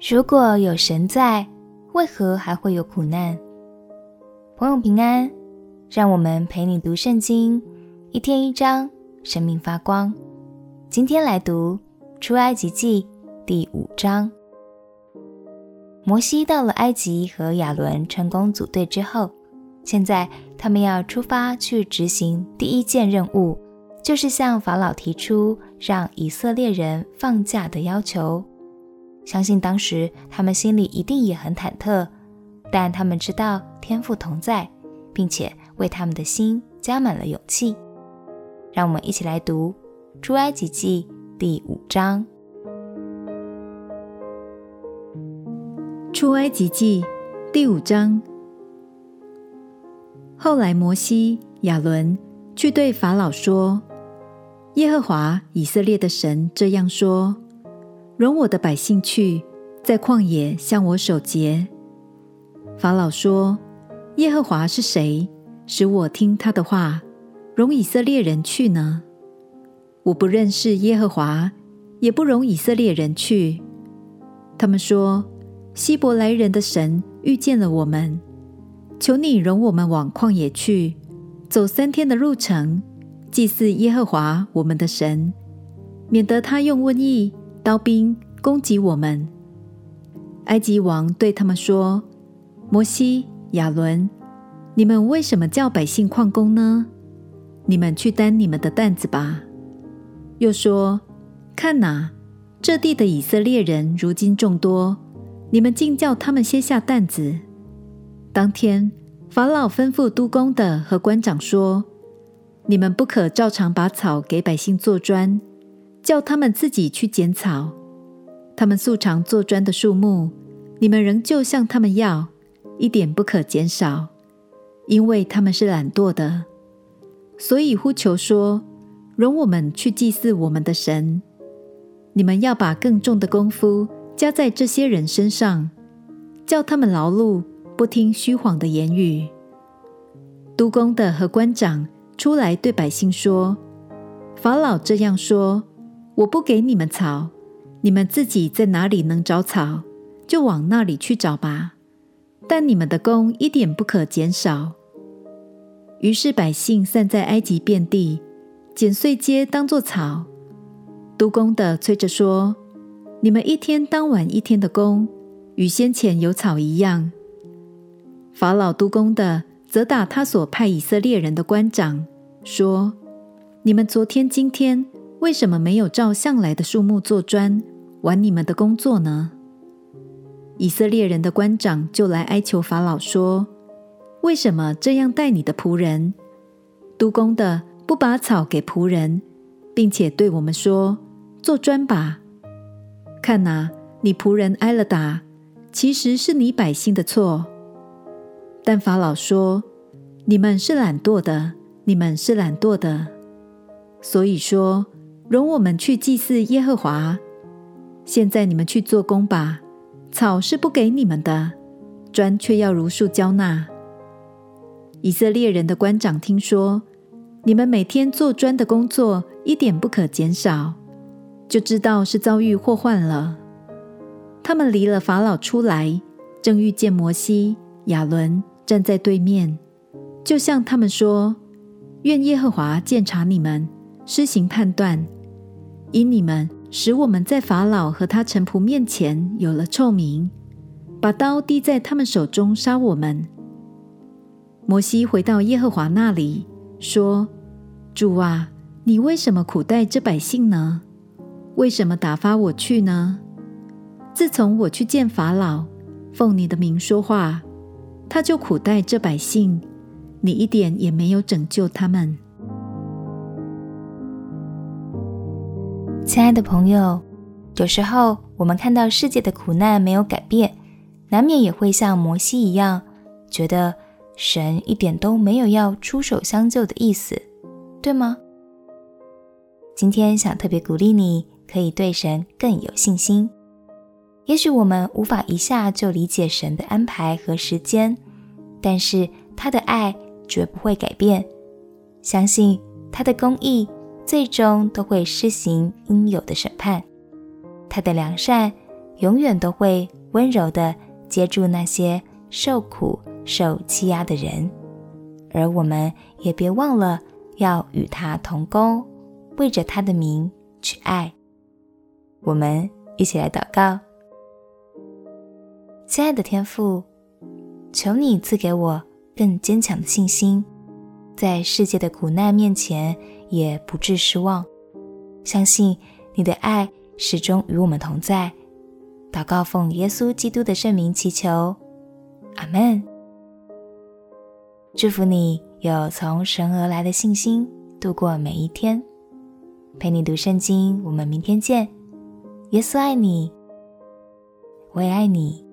如果有神在，为何还会有苦难？朋友平安，让我们陪你读圣经，一天一章，生命发光。今天来读出埃及记第五章。摩西到了埃及，和亚伦成功组队之后，现在他们要出发去执行第一件任务，就是向法老提出让以色列人放假的要求。相信当时他们心里一定也很忐忑，但他们知道天父同在，并且为他们的心加满了勇气。让我们一起来读《出埃及记》第五章。《出埃及记》第五章。后来摩西、亚伦去对法老说：“耶和华以色列的神这样说。”容我的百姓去，在旷野向我守节。法老说：“耶和华是谁，使我听他的话，容以色列人去呢？我不认识耶和华，也不容以色列人去。”他们说：“希伯来人的神遇见了我们，求你容我们往旷野去，走三天的路程，祭祀耶和华我们的神，免得他用瘟疫。”刀兵攻击我们。埃及王对他们说：“摩西、亚伦，你们为什么叫百姓旷工呢？你们去担你们的担子吧。”又说：“看哪，这地的以色列人如今众多，你们竟叫他们歇下担子。”当天，法老吩咐督工的和官长说：“你们不可照常把草给百姓做砖。”叫他们自己去剪草，他们素常做砖的数目，你们仍旧向他们要，一点不可减少，因为他们是懒惰的。所以呼求说：“容我们去祭祀我们的神。”你们要把更重的功夫加在这些人身上，叫他们劳碌，不听虚谎的言语。督工的和官长出来对百姓说：“法老这样说。”我不给你们草，你们自己在哪里能找草，就往那里去找吧。但你们的工一点不可减少。于是百姓散在埃及遍地，捡碎秸当作草。督工的催着说：“你们一天当完一天的工，与先前有草一样。”法老督工的责打他所派以色列人的官长，说：“你们昨天、今天。”为什么没有照向来的数目做砖，玩你们的工作呢？以色列人的官长就来哀求法老说：“为什么这样待你的仆人？督工的不把草给仆人，并且对我们说：做砖吧。看哪，你仆人挨了打，其实是你百姓的错。但法老说：你们是懒惰的，你们是懒惰的，所以说。”容我们去祭祀耶和华。现在你们去做工吧，草是不给你们的，砖却要如数交纳。以色列人的官长听说你们每天做砖的工作一点不可减少，就知道是遭遇祸患了。他们离了法老出来，正遇见摩西、亚伦站在对面，就向他们说：“愿耶和华鉴察你们，施行判断。”因你们使我们在法老和他臣仆面前有了臭名，把刀递在他们手中杀我们。摩西回到耶和华那里，说：“主啊，你为什么苦待这百姓呢？为什么打发我去呢？自从我去见法老，奉你的名说话，他就苦待这百姓，你一点也没有拯救他们。”亲爱的朋友，有时候我们看到世界的苦难没有改变，难免也会像摩西一样，觉得神一点都没有要出手相救的意思，对吗？今天想特别鼓励你，可以对神更有信心。也许我们无法一下就理解神的安排和时间，但是他的爱绝不会改变，相信他的公义。最终都会施行应有的审判，他的良善永远都会温柔地接住那些受苦、受欺压的人，而我们也别忘了要与他同工，为着他的名去爱。我们一起来祷告。亲爱的天父，求你赐给我更坚强的信心，在世界的苦难面前也不致失望，相信你的爱始终与我们同在。祷告奉耶稣基督的圣名祈求，阿门。祝福你有从神而来的信心，度过每一天。陪你读圣经，我们明天见。耶稣爱你，我也爱你。